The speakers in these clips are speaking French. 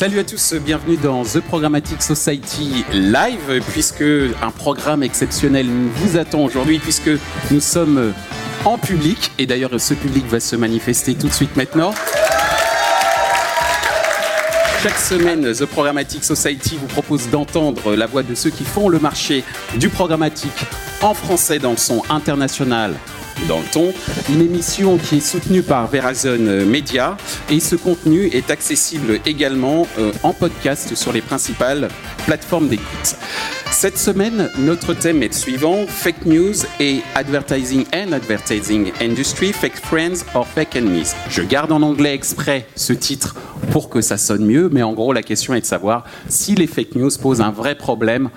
Salut à tous, bienvenue dans The Programmatic Society Live, puisque un programme exceptionnel vous attend aujourd'hui, puisque nous sommes en public, et d'ailleurs ce public va se manifester tout de suite maintenant. Chaque semaine, The Programmatic Society vous propose d'entendre la voix de ceux qui font le marché du programmatique en français dans le son international dans le ton, une émission qui est soutenue par Verizon Media et ce contenu est accessible également euh, en podcast sur les principales plateformes d'écoute. Cette semaine, notre thème est le suivant fake news et advertising and advertising industry, fake friends or fake enemies. Je garde en anglais exprès ce titre pour que ça sonne mieux, mais en gros, la question est de savoir si les fake news posent un vrai problème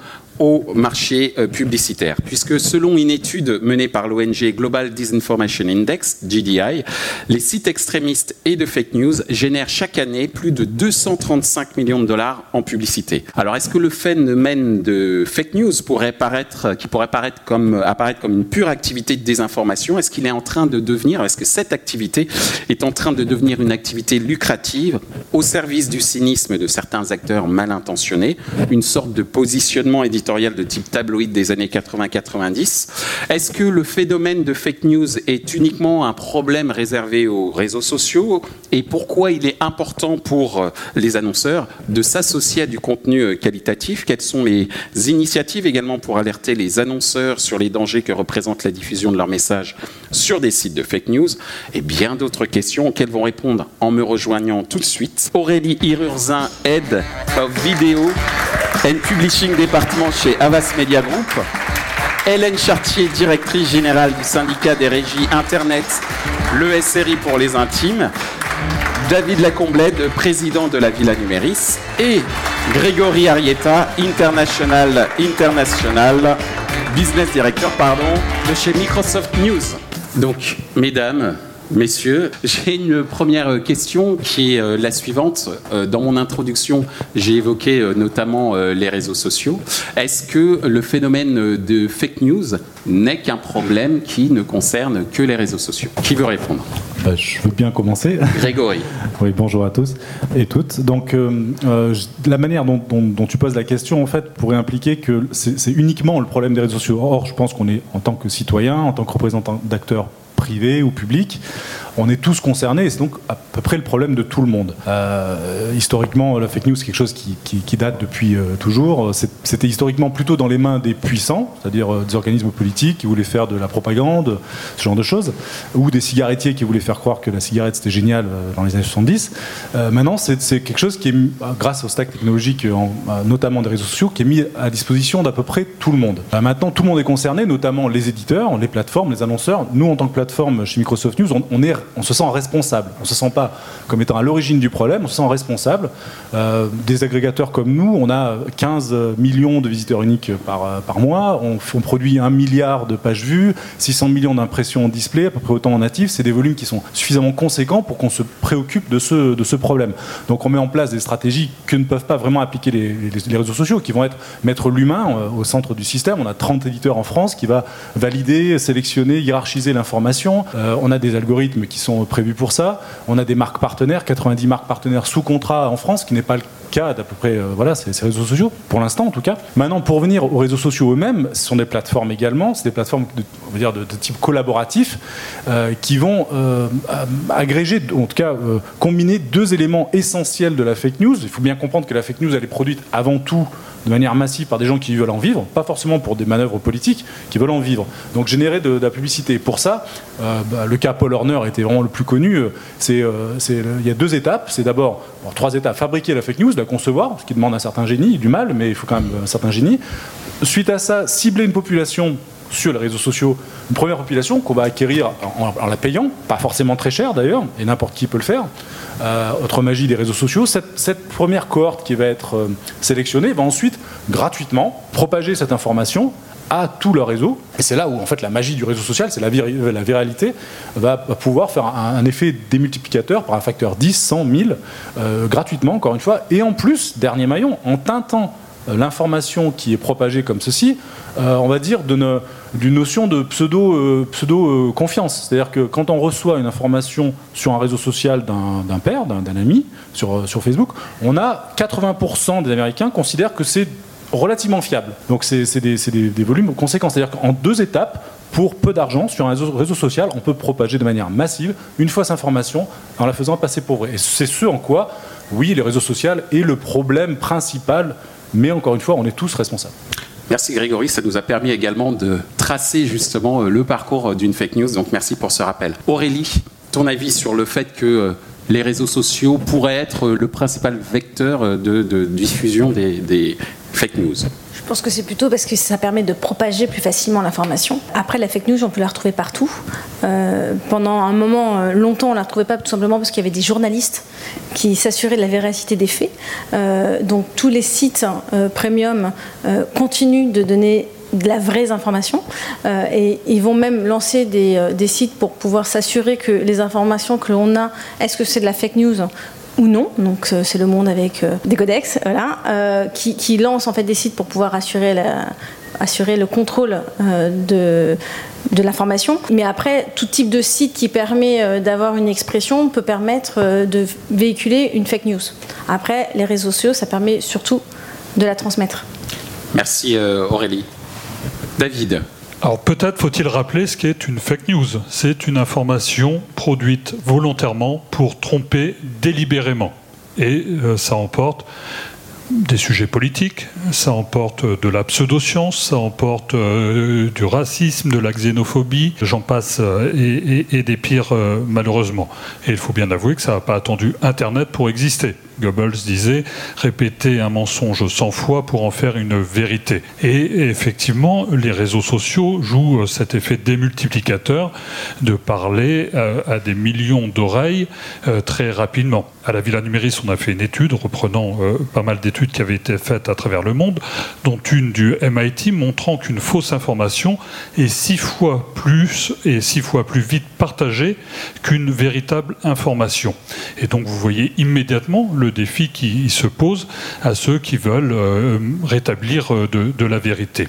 au marché euh, publicitaire, puisque selon une étude menée par l'ONG Global Disinformation Index, GDI, les sites extrémistes et de fake news génèrent chaque année plus de 235 millions de dollars en publicité. Alors est-ce que le phénomène de fake news pourrait paraître, qui pourrait paraître comme, apparaître comme une pure activité de désinformation, est-ce qu'il est en train de devenir, est-ce que cette activité est en train de devenir une activité lucrative au service du cynisme de certains acteurs mal intentionnés, une sorte de positionnement éditorial de type tabloïd des années 80-90. Est-ce que le phénomène de fake news est uniquement un problème réservé aux réseaux sociaux et pourquoi il est important pour euh, les annonceurs de s'associer à du contenu euh, qualitatif? Quelles sont les initiatives également pour alerter les annonceurs sur les dangers que représente la diffusion de leurs messages sur des sites de fake news? Et bien d'autres questions auxquelles vont répondre en me rejoignant tout de suite. Aurélie Hirurzin, Head of Video and Publishing Département chez Avas Media Group. Hélène Chartier, directrice générale du syndicat des régies Internet, le SRI pour les intimes. David Lacomblède, président de la Villa Numéris. Et Grégory Arietta, international, international, business director, pardon, de chez Microsoft News. Donc, mesdames, Messieurs, j'ai une première question qui est euh, la suivante. Euh, dans mon introduction, j'ai évoqué euh, notamment les réseaux sociaux. Est-ce que le phénomène de fake news n'est qu'un problème qui ne concerne que les réseaux sociaux? Qui veut répondre? Je veux bien commencer. Grégory. oui, bonjour à tous et toutes. Donc, la manière dont, dont, tu poses la question, en fait, pourrait impliquer que c'est uniquement le problème des réseaux sociaux. Or, je pense qu'on est, en tant que citoyen, en tant que représentant d'acteurs privé ou public on est tous concernés et c'est donc à peu près le problème de tout le monde. Euh, historiquement, la fake news, c'est quelque chose qui, date depuis euh, toujours. C'était historiquement plutôt dans les mains des puissants, c'est-à-dire euh, des organismes politiques qui voulaient faire de la propagande, ce genre de choses, ou des cigarettiers qui voulaient faire croire que la cigarette c'était génial dans les années 70. maintenant, c'est quelque chose qui est, grâce au stack technologique, notamment des réseaux sociaux, qui est mis à disposition d'à peu près tout le monde. maintenant, tout le monde est concerné, notamment les éditeurs, les plateformes, les annonceurs. Nous, en tant que plateforme chez Microsoft News, on, se sent responsable. On ne se sent pas comme étant à l'origine du problème, on se sent responsable. Euh, des agrégateurs comme nous, on a 15 millions de visiteurs uniques par, euh, mois, on, produit un milliard de pages vues, 600 millions d'impressions en display, à peu près autant en natif. C'est des volumes qui sont suffisamment conséquents pour qu'on se préoccupe de ce, de ce problème. Donc on met en place des stratégies que ne peuvent pas vraiment appliquer les, les, réseaux sociaux, qui vont être mettre l'humain euh, au centre du système. On a 30 éditeurs en France qui va valider, sélectionner, hiérarchiser l'information. On a des algorithmes qui sont prévus pour ça. On a des marques partenaires, 90 marques partenaires sous contrat en France, ce qui n'est pas le cas d'à peu près euh, voilà, ces, réseaux sociaux, pour l'instant en tout cas. Maintenant, pour venir aux réseaux sociaux eux-mêmes, ce sont des plateformes également, c'est des plateformes de, on dire de, type collaboratif euh, qui vont euh, agréger, en tout cas combiner deux éléments essentiels de la fake news. Il faut bien comprendre que la fake news, elle est produite avant tout de manière massive par des gens qui veulent en vivre, pas forcément pour des manœuvres politiques, qui veulent en vivre. Donc générer de, la publicité. Pour ça, euh, bah, le cas Paul Horner était vraiment le plus connu. C'est, euh, il y a deux étapes. C'est d'abord, trois étapes, fabriquer la fake news, la concevoir, ce qui demande un certain génie, du mal, mais il faut quand même un certain génie. Suite à ça, cibler une population sur les réseaux sociaux une première population qu'on va acquérir en, la payant, pas forcément très cher d'ailleurs, et n'importe qui peut le faire. Euh, autre magie des réseaux sociaux, cette, première cohorte qui va être euh, sélectionnée va ensuite gratuitement propager cette information à tout leur réseau. Et c'est là où en fait la magie du réseau social, c'est la, la, viralité, va pouvoir faire un, effet démultiplicateur par un facteur 10, 100, 1000, gratuitement encore une fois. Et en plus, dernier maillon, en tintant l'information qui est propagée comme ceci, on va dire, d'une notion de pseudo, pseudo confiance. C'est-à-dire que quand on reçoit une information sur un réseau social d'un père, d'un ami, sur, Facebook, on a 80% des Américains considèrent que c'est relativement fiable. Donc c'est des, volumes conséquents. C'est-à-dire qu'en deux étapes, pour peu d'argent, sur un réseau, réseau, social, on peut propager de manière massive une fausse information en la faisant passer pour vraie. Et c'est ce en quoi, oui, les réseaux sociaux est le problème principal, mais encore une fois, on est tous responsables. Merci Grégory, ça nous a permis également de tracer justement euh, le parcours d'une fake news, donc merci pour ce rappel. Aurélie, ton avis sur le fait que euh, les réseaux sociaux pourraient être le principal vecteur de, diffusion des, fake news? Je pense que c'est plutôt parce que ça permet de propager plus facilement l'information. Après, la fake news, on peut la retrouver partout. Euh, pendant un moment, euh, longtemps, on ne la retrouvait pas tout simplement parce qu'il y avait des journalistes qui s'assuraient de la véracité des faits. Euh, donc tous les sites premium continuent de donner de la vraie information. Et ils vont même lancer des, sites pour pouvoir s'assurer que les informations que l'on a, est-ce que c'est de la fake news ou non, donc euh, c'est le monde avec des codex, voilà, qui, qui, lance en fait des sites pour pouvoir assurer, la, assurer le contrôle de, de l'information. Mais après, tout type de site qui permet d'avoir une expression peut permettre de véhiculer une fake news. Après, les réseaux sociaux, ça permet surtout de la transmettre. Merci Aurélie. David. Alors peut-être faut-il rappeler ce qu'est une fake news. C'est une information produite volontairement pour tromper délibérément. Et euh, ça emporte des sujets politiques, ça emporte de la pseudoscience, ça emporte euh, du racisme, de la xénophobie, j'en passe, euh, et, des pires malheureusement. Et il faut bien avouer que ça n'a pas attendu Internet pour exister. Goebbels disait répéter un mensonge 100 fois pour en faire une vérité. Et effectivement, les réseaux sociaux jouent cet effet démultiplicateur de parler euh, à des millions d'oreilles euh, très rapidement. À la Villa Numéris, on a fait une étude reprenant euh, pas mal d'études qui avaient été faites à travers le monde, dont une du MIT montrant qu'une fausse information est six fois plus et six fois plus vite partagée qu'une véritable information. Et donc vous voyez immédiatement le défi qui se pose à ceux qui veulent euh, rétablir euh, de, la vérité.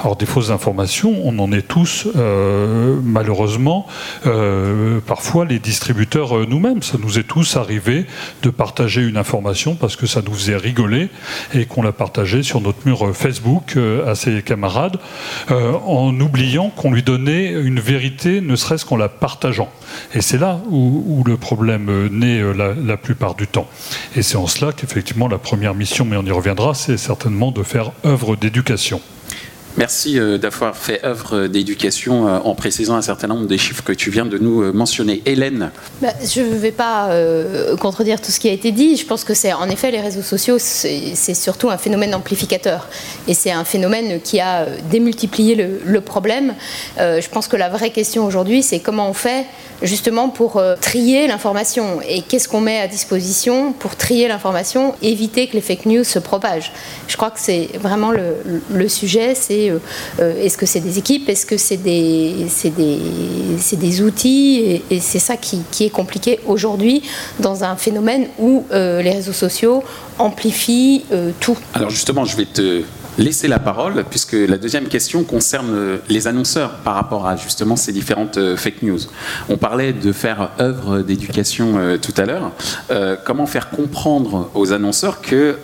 Alors des fausses informations, on en est tous euh, malheureusement parfois les distributeurs nous-mêmes. Ça nous est tous arrivé de partager une information parce que ça nous faisait rigoler et qu'on l'a partagée sur notre mur Facebook à ses camarades en oubliant qu'on lui donnait une vérité ne serait-ce qu'en la partageant. Et c'est là où, le problème naît la plupart du temps. Et c'est en cela qu'effectivement la première mission, mais on y reviendra, c'est certainement de faire œuvre d'éducation. Merci euh, d'avoir fait œuvre d'éducation euh, en précisant un certain nombre des chiffres que tu viens de nous euh, mentionner. Hélène bah, Je ne vais pas contredire tout ce qui a été dit. Je pense que c'est en effet les réseaux sociaux, c'est surtout un phénomène amplificateur. Et c'est un phénomène qui a démultiplié le, problème. je pense que la vraie question aujourd'hui, c'est comment on fait justement pour trier l'information et qu'est-ce qu'on met à disposition pour trier l'information, éviter que les fake news se propagent. Je crois que c'est vraiment le, sujet, euh, euh, est-ce que c'est des équipes, est-ce que c'est des, des, des, outils, et, c'est ça qui, est compliqué aujourd'hui dans un phénomène où euh, les réseaux sociaux amplifient tout. Alors justement, je vais te laisser la parole, puisque la deuxième question concerne les annonceurs par rapport à justement ces différentes euh, fake news. On parlait de faire œuvre d'éducation euh, tout à l'heure. Euh, comment faire comprendre aux annonceurs que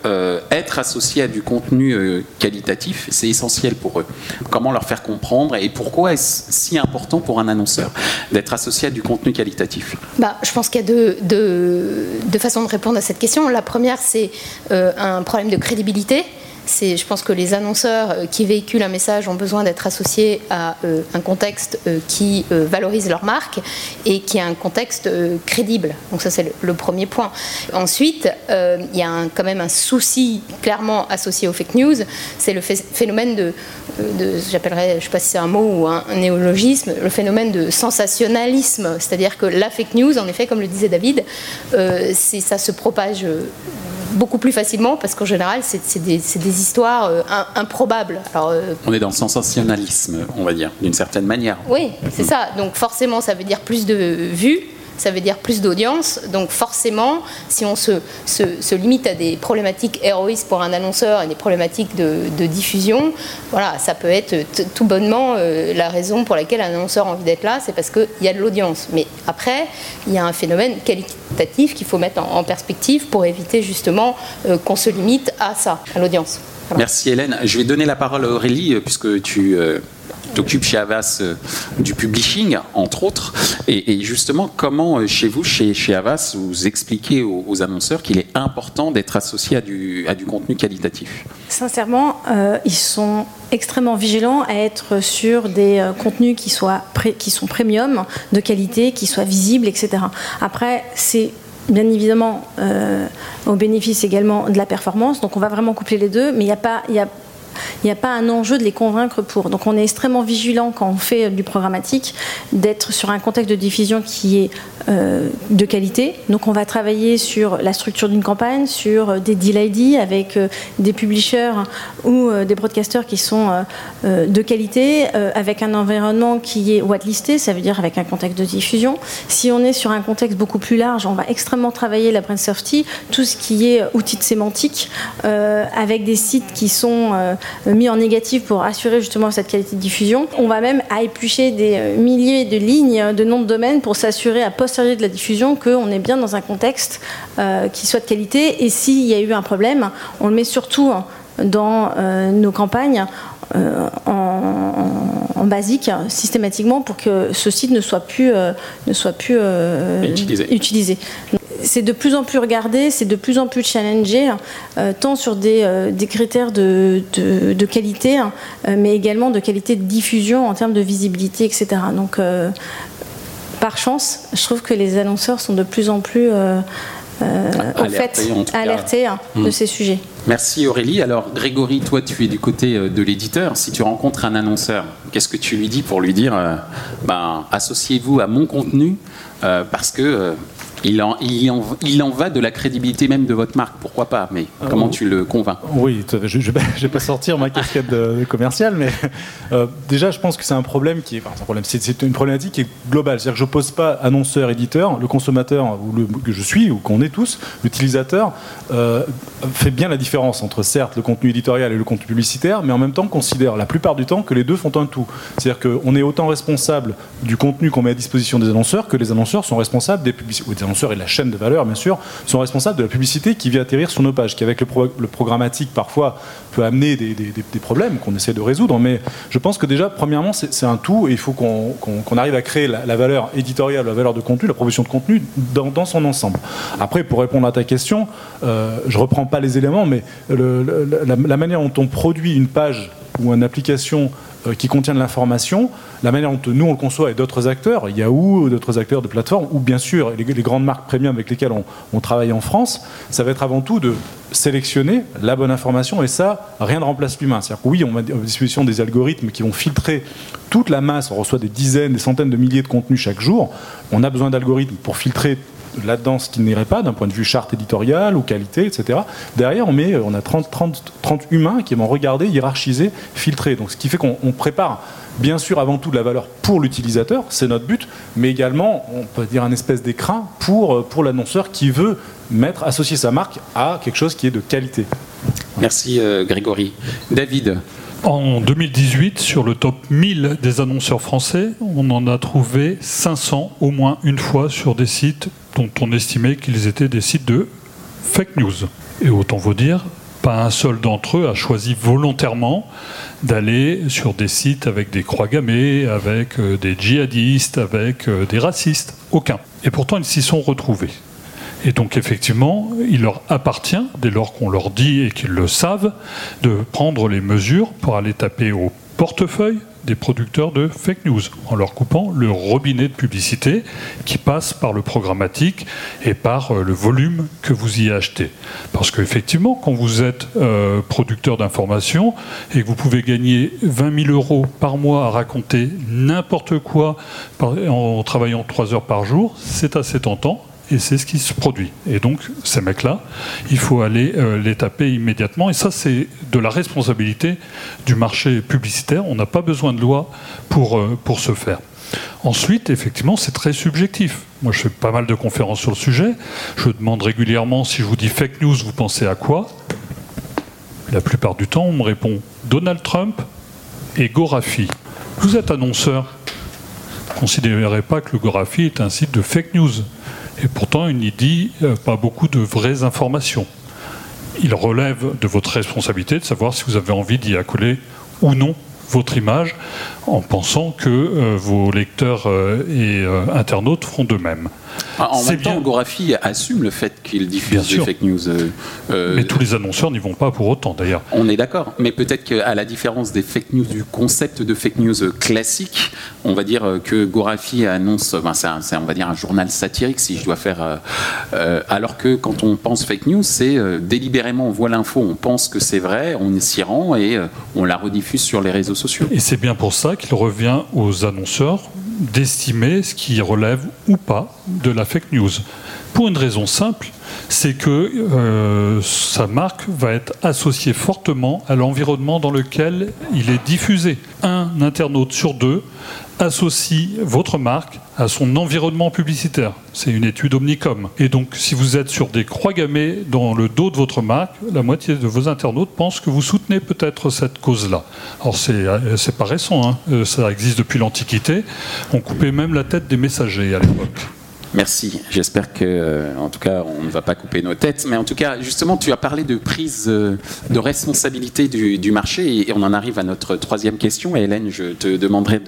être associé à du contenu qualitatif, c'est essentiel pour eux? Comment leur faire comprendre et pourquoi est-ce si important pour un annonceur d'être associé à du contenu qualitatif? Bah, Je pense qu'il y a deux, deux, deux, façons de répondre à cette question. La première, c'est un problème de crédibilité je pense que les annonceurs euh, qui véhiculent un message ont besoin d'être associés à euh, un contexte euh, qui valorise leur marque et qui a un contexte crédible. Donc ça c'est le, premier point. Ensuite, il y a quand même un souci clairement associé aux fake news, c'est le phénomène de, j'appellerais, je ne sais pas si c'est un mot ou un, néologisme, le phénomène de sensationnalisme, c'est-à-dire que la fake news, en effet, comme le disait David, ça se propage beaucoup plus facilement parce qu'en général, c'est des, histoires euh, improbables. Euh, on est dans le sensationnalisme, on va dire, d'une certaine manière. Oui, c'est ça. Donc forcément, ça veut dire plus de vues. Ça veut dire plus d'audience. Donc forcément, si on se, se, limite à des problématiques héroïstes pour un annonceur et des problématiques de, diffusion, voilà, ça peut être tout bonnement euh, la raison pour laquelle un annonceur a envie d'être là, c'est parce qu'il y a de l'audience. Mais après, il y a un phénomène qualitatif qu'il faut mettre en, perspective pour éviter justement euh, qu'on se limite à ça, à l'audience. Merci Hélène. Je vais donner la parole à Aurélie, euh, puisque tu t'occupes chez Avas euh, du publishing, entre autres. Et, justement, comment euh, chez vous, chez, chez Avas, vous expliquez aux, annonceurs qu'il est important d'être associé à du, à du contenu qualitatif? Sincèrement, euh, ils sont extrêmement vigilants à être sur des contenus qui, soient qui sont premium, de qualité, qui soient visibles, etc. Après, c'est bien évidemment au bénéfice également de la performance. Donc on va vraiment coupler les deux, mais il n'y a pas, y a il n'y a pas un enjeu de les convaincre pour. Donc on est extrêmement vigilant quand on fait du programmatique d'être sur un contexte de diffusion qui est euh, de qualité. Donc on va travailler sur la structure d'une campagne, sur des deal ID avec euh, des publishers ou euh, des broadcasters qui sont de qualité, avec un environnement qui est whitelisté, ça veut dire avec un contexte de diffusion. Si on est sur un contexte beaucoup plus large, on va extrêmement travailler la brand safety, tout ce qui est outils de sémantique, avec des sites qui sont mis en négatif pour assurer justement cette qualité de diffusion. On va même à éplucher des milliers de lignes de noms de domaine pour s'assurer à post de la diffusion qu'on est bien dans un contexte euh, qui soit de qualité. Et s'il y a eu un problème, on le met surtout dans euh, nos campagnes euh, en, basique systématiquement pour que ce site ne soit plus, ne soit plus utilisé. C'est de plus en plus regardé, c'est de plus en plus challengé, tant sur des, des critères de, de, de qualité, mais également de qualité de diffusion en termes de visibilité, etc. Donc par chance, je trouve que les annonceurs sont de plus en plus euh, euh, au fait alertés hein, de hmm. ces sujets. Merci Aurélie. Alors Grégory, toi tu es du côté euh, de l'éditeur. Si tu rencontres un annonceur, qu'est-ce que tu lui dis pour lui dire ben, associez-vous à mon contenu parce que il en, il, en, va de la crédibilité même de votre marque, pourquoi pas Mais euh, comment tu le convaincs? Oui, je ne vais pas sortir ma casquette de, commerciale, mais euh, déjà, je pense que c'est un problème qui est, un problème, c'est une problématique qui est globale. C'est-à-dire que je ne pose pas annonceur, éditeur, le consommateur ou le, que je suis ou qu'on est tous, l'utilisateur euh, fait bien la différence entre certes le contenu éditorial et le contenu publicitaire, mais en même temps considère la plupart du temps que les deux font un tout. C'est-à-dire qu'on est autant responsable du contenu qu'on met à disposition des annonceurs que les annonceurs sont responsables des publicités et de la chaîne de valeur, bien sûr, sont responsables de la publicité qui vient atterrir sur nos pages, qui avec le, programmatique parfois peut amener des, problèmes qu'on essaie de résoudre. Mais je pense que déjà, premièrement, c'est un tout et il faut qu'on arrive à créer la, valeur éditoriale, la valeur de contenu, la proposition de contenu dans, son ensemble. Après, pour répondre à ta question, euh, je reprends pas les éléments, mais la manière dont on produit une page ou une application euh, qui contient de l'information, la manière dont nous on le conçoit et d'autres acteurs, Yahoo, d'autres acteurs de plateforme, ou bien sûr les, grandes marques premium avec lesquelles on, travaille en France, ça va être avant tout de sélectionner la bonne information et ça, rien ne remplace l'humain. C'est-à-dire que oui, on met à disposition des algorithmes qui vont filtrer toute la masse, on reçoit des dizaines, des centaines de milliers de contenus chaque jour, on a besoin d'algorithmes pour filtrer là-dedans ce qui n'irait pas d'un point de vue charte éditoriale ou qualité, etc. Derrière, on, met, on a 30, 30, 30 humains qui vont regarder, hiérarchiser, filtrer. Donc, ce qui fait qu'on prépare bien sûr avant tout de la valeur pour l'utilisateur, c'est notre but, mais également, on peut dire un espèce d'écrin pour, euh, pour l'annonceur qui veut mettre, associer sa marque à quelque chose qui est de qualité. Merci euh, Grégory. David en 2018, sur le top 1000 des annonceurs français, on en a trouvé 500 au moins une fois sur des sites dont on estimait qu'ils étaient des sites de fake news. Et autant vous dire, pas un seul d'entre eux a choisi volontairement d'aller sur des sites avec des croix gammées, avec euh, des djihadistes, avec euh, des racistes. Aucun. Et pourtant, ils s'y sont retrouvés. Et donc effectivement, il leur appartient, dès lors qu'on leur dit et qu'ils le savent, de prendre les mesures pour aller taper au portefeuille des producteurs de fake news, en leur coupant le robinet de publicité qui passe par le programmatique et par euh, le volume que vous y achetez. Parce qu'effectivement, quand vous êtes euh, producteur d'informations et que vous pouvez gagner 20 000 euros par mois à raconter n'importe quoi en travaillant 3 heures par jour, c'est assez tentant et c'est ce qui se produit. Et donc, ces mecs-là, il faut aller euh, les taper immédiatement. Et ça, c'est de la responsabilité du marché publicitaire. On n'a pas besoin de loi pour, euh, pour ce faire. Ensuite, effectivement, c'est très subjectif. Moi, je fais pas mal de conférences sur le sujet. Je demande régulièrement si je vous dis fake news, vous pensez à quoi? La plupart du temps, on me répond Donald Trump et Gorafi. Vous êtes annonceur. Considérez pas que le Gorafi est un site de fake news. Et pourtant, il n'y dit euh, pas beaucoup de vraies informations. Il relève de votre responsabilité de savoir si vous avez envie d'y accoler ou non votre image en pensant que euh, vos lecteurs euh, et internautes feront de même. Ah, en même temps, Gorafi assume le fait qu'il diffuse des fake news. mais tous les annonceurs n'y vont pas pour autant, d'ailleurs. On est d'accord, mais peut-être qu'à la différence des fake news, du concept de fake news classique, on va dire que Gorafi annonce, ben c'est on va dire un journal satirique, si je dois faire. alors que quand on pense fake news, c'est délibérément on voit l'info, on pense que c'est vrai, on s'y rend et on la rediffuse sur les réseaux sociaux. Et c'est bien pour ça qu'il revient aux annonceurs d'estimer ce qui relève ou pas de la fake news. Pour une raison simple, c'est que euh, sa marque va être associée fortement à l'environnement dans lequel il est diffusé. Un internaute sur deux associe votre marque à son environnement publicitaire. C'est une étude Omnicom. Et donc, si vous êtes sur des croix gammées dans le dos de votre marque, la moitié de vos internautes pensent que vous soutenez peut-être cette cause-là. Alors, c'est, euh, pas récent, hein. euh, ça existe depuis l'Antiquité. On coupait même la tête des messagers à l'époque. Merci. J'espère que, euh, en tout cas, on ne va pas couper nos têtes. Mais en tout cas, justement, tu as parlé de prise euh, de responsabilité du, marché et on en arrive à notre troisième question. Et Hélène, je te demanderai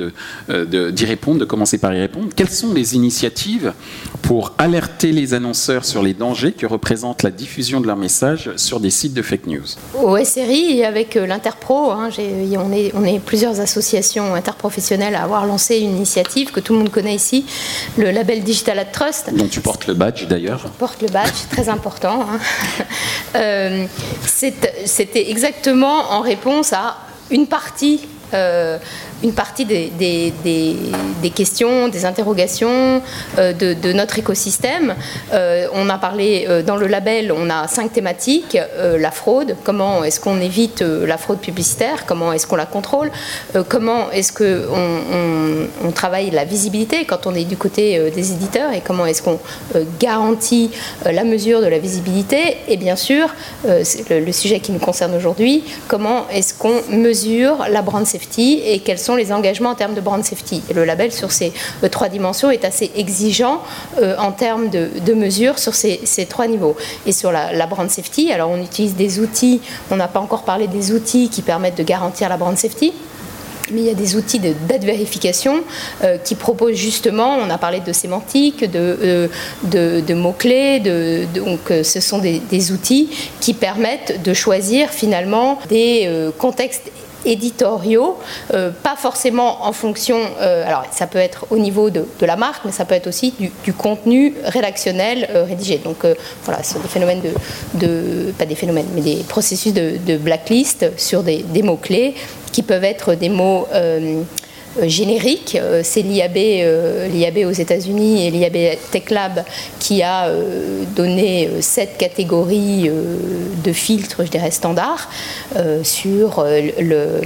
euh, de, d'y répondre, de commencer par y répondre. Quelles sont les initiatives pour alerter les annonceurs sur les dangers que représente la diffusion de leurs messages sur des sites de fake news? Au SRI, avec l'Interpro, hein, on, est, on est plusieurs associations interprofessionnelles à avoir lancé une initiative que tout le monde connaît ici, le label Digital Trust. Dont tu portes le badge d'ailleurs. Je porte le badge, très important. Hein. Euh, c'était exactement en réponse à une partie euh, une partie des, des, questions, des interrogations euh, de, notre écosystème. Euh, on a parlé dans le label, on a cinq thématiques. la fraude, comment est-ce qu'on évite la fraude publicitaire, comment est-ce qu'on la contrôle, comment est-ce qu'on on, travaille la visibilité quand on est du côté des éditeurs? Et comment est-ce qu'on garantit la mesure de la visibilité? Et bien sûr, le, le, sujet qui nous concerne aujourd'hui, comment est-ce qu'on mesure la brand safety et quels sont les engagements en termes de brand safety. le label sur ces euh, trois dimensions est assez exigeant euh, en termes de, mesures sur ces, trois niveaux. Et sur la, brand safety, alors on utilise des outils, on n'a pas encore parlé des outils qui permettent de garantir la brand safety mais il y a des outils de date vérification euh, qui proposent justement, on a parlé de sémantique, de, de, mots-clés, donc ce sont des, outils qui permettent de choisir finalement des contextes éditoriaux, euh, pas forcément en fonction, euh, alors ça peut être au niveau de, la marque, mais ça peut être aussi du, contenu rédactionnel euh, rédigé. Donc voilà, ce sont des phénomènes de, pas des phénomènes, mais des processus de, blacklist sur des, des mots-clés qui peuvent être des mots euh, générique. Euh, c'est l'IAB, euh, l'IAB aux États-Unis et l'IAB Tech Lab qui a donné sept catégories de filtres, je dirais, standards sur le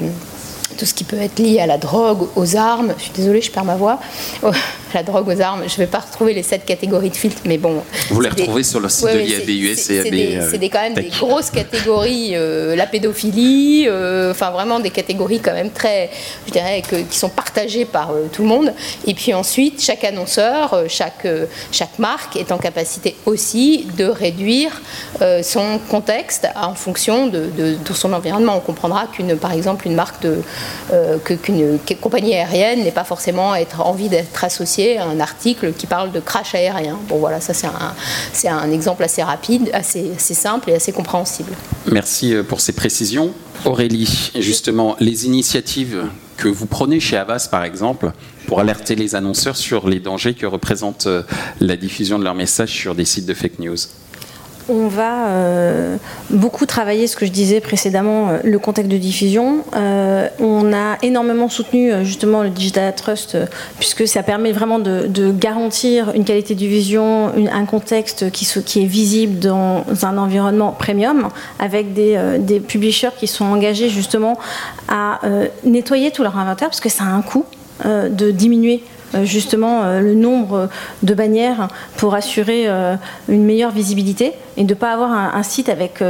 tout ce qui peut être lié à la drogue, aux armes. Je suis désolée, je perds ma voix. la drogue, aux armes. Je ne vais pas retrouver les sept catégories de filtres, mais bon. Vous les retrouvez sur le site de l'IABUS et AB. C'est quand même des grosses catégories. Euh, la pédophilie, euh, enfin vraiment des catégories quand même très, je dirais, qui sont partagées par euh, tout le monde. Et puis ensuite, chaque annonceur, chaque, chaque marque est en capacité aussi de réduire son contexte en fonction de, de son environnement. On comprendra qu'une, par exemple, une marque de euh, qu'une compagnie aérienne n'est pas forcément être envie d'être associée à un article qui parle de crash aérien. Bon voilà, ça c'est un, exemple assez rapide, assez, assez simple et assez compréhensible. Merci euh, pour ces précisions. Aurélie, justement, les initiatives que vous prenez chez Avas, par exemple, pour alerter les annonceurs sur les dangers que représente euh, la diffusion de leurs messages sur des sites de fake news on va euh, beaucoup travailler ce que je disais précédemment, euh, le contexte de diffusion. Euh, on a énormément soutenu justement le Digital Trust, puisque ça permet vraiment de, garantir une qualité de diffusion, un contexte qui, est visible dans un environnement premium, avec des, des publishers qui sont engagés justement à nettoyer tout leur inventaire, parce que ça a un coût de diminuer justement euh, le nombre de bannières pour assurer euh, une meilleure visibilité et de ne pas avoir un, site avec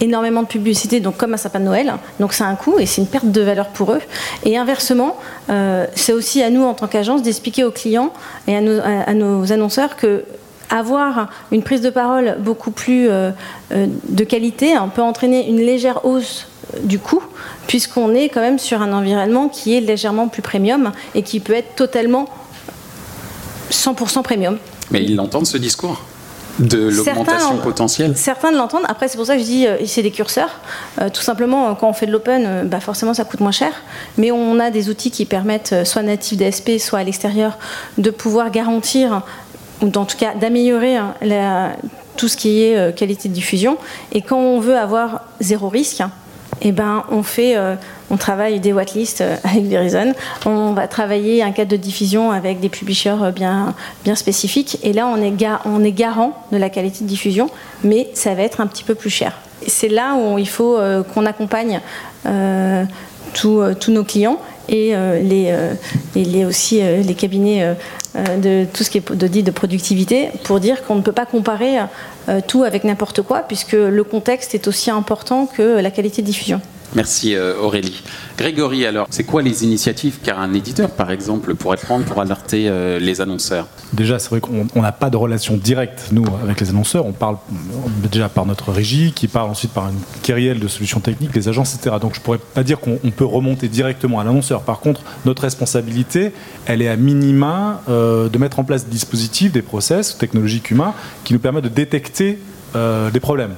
énormément de publicité, donc comme un sapin de Noël. Donc c'est un coût et c'est une perte de valeur pour eux. Et inversement, c'est aussi à nous en tant qu'agence d'expliquer aux clients et à nos, à nos annonceurs que avoir une prise de parole beaucoup plus de qualité peut entraîner une légère hausse du coût, puisqu'on est quand même sur un environnement qui est légèrement plus premium et qui peut être totalement 100% premium. Mais ils l'entendent ce discours de l'augmentation potentielle Certains l'entendent. Après, c'est pour ça que je dis euh, c'est des curseurs. Euh, tout simplement, quand on fait de l'open, euh, bah forcément, ça coûte moins cher. Mais on a des outils qui permettent, soit natifs DSP, soit à l'extérieur, de pouvoir garantir, ou en tout cas d'améliorer hein, tout ce qui est qualité de diffusion. Et quand on veut avoir zéro risque, eh ben, on fait, euh, on travaille des watlists euh, avec Verizon. On va travailler un cadre de diffusion avec des publishers euh, bien, bien spécifiques. Et là, on est, on est garant de la qualité de diffusion, mais ça va être un petit peu plus cher. C'est là où il faut qu'on accompagne tous nos clients et les, les, aussi les cabinets de tout ce qui est de, productivité pour dire qu'on ne peut pas comparer tout avec n'importe quoi, puisque le contexte est aussi important que la qualité de diffusion. Merci euh, Aurélie. Grégory, alors, c'est quoi les initiatives qu'un éditeur, par exemple, pourrait prendre pour alerter euh, les annonceurs? Déjà, c'est vrai qu'on n'a pas de relation directe, nous, avec les annonceurs. On parle déjà par notre régie, qui parle ensuite par une querelle de solutions techniques, les agences, etc. Donc je ne pourrais pas dire qu'on peut remonter directement à l'annonceur. Par contre, notre responsabilité, elle est à minima de mettre en place des dispositifs, des process technologiques humains qui nous permettent de détecter des problèmes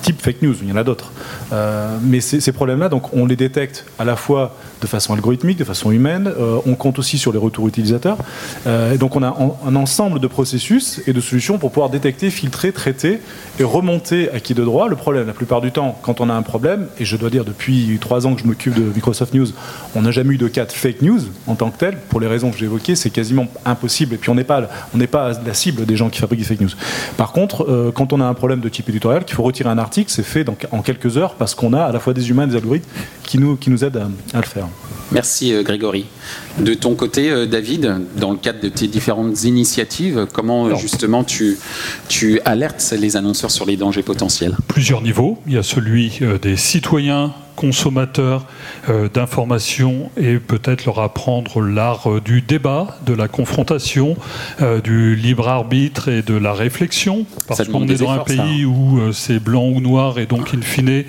type fake news, il y en a d'autres. Euh, mais ces, problèmes-là, donc on les détecte à la fois de façon algorithmique, de façon humaine, euh, on compte aussi sur les retours utilisateurs. Euh, et donc on a un, ensemble de processus et de solutions pour pouvoir détecter, filtrer, traiter et remonter à qui de droit le problème. La plupart du temps, quand on a un problème, et je dois dire depuis trois ans que je m'occupe de Microsoft News, on n'a jamais eu de cas de fake news en tant que tel. Pour les raisons que j'ai évoquées, c'est quasiment impossible. Et puis on n'est pas, on n'est pas la cible des gens qui fabriquent des fake news. Par contre, quand on a un problème de type éditorial, qu'il faut retirer un article, c'est fait en quelques heures parce qu'on a à la fois des humains et des algorithmes qui nous, qui nous aident à, le faire. Merci euh, Grégory. De ton côté, euh, David, dans le cadre de tes différentes initiatives, comment justement tu, tu alertes les annonceurs sur les dangers potentiels? Plusieurs niveaux. Il y a celui euh, des citoyens consommateurs euh, d'informations et peut-être leur apprendre l'art euh, du débat, de la confrontation, euh, du libre arbitre et de la réflexion. Parce qu'on est dans un pays où c'est blanc ou noir et donc, in fine,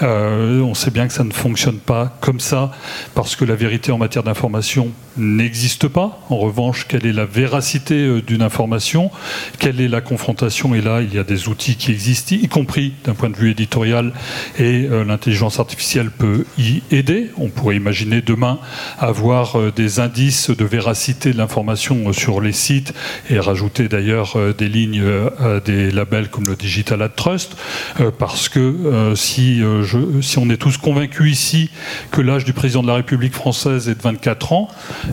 on sait bien que ça ne fonctionne pas comme ça parce que la vérité en matière d'information n'existe pas. En revanche, quelle est la véracité d'une information? Quelle est la confrontation? Et là, il y a des outils qui existent, y compris d'un point de vue éditorial et l'intelligence artificielle peut y aider. On pourrait imaginer demain avoir euh, des indices de véracité de l'information euh, sur les sites et rajouter d'ailleurs euh, des lignes à des labels comme le Digital Ad Trust, parce que si on est tous convaincus ici que l'âge du président de la République française est de 24 ans,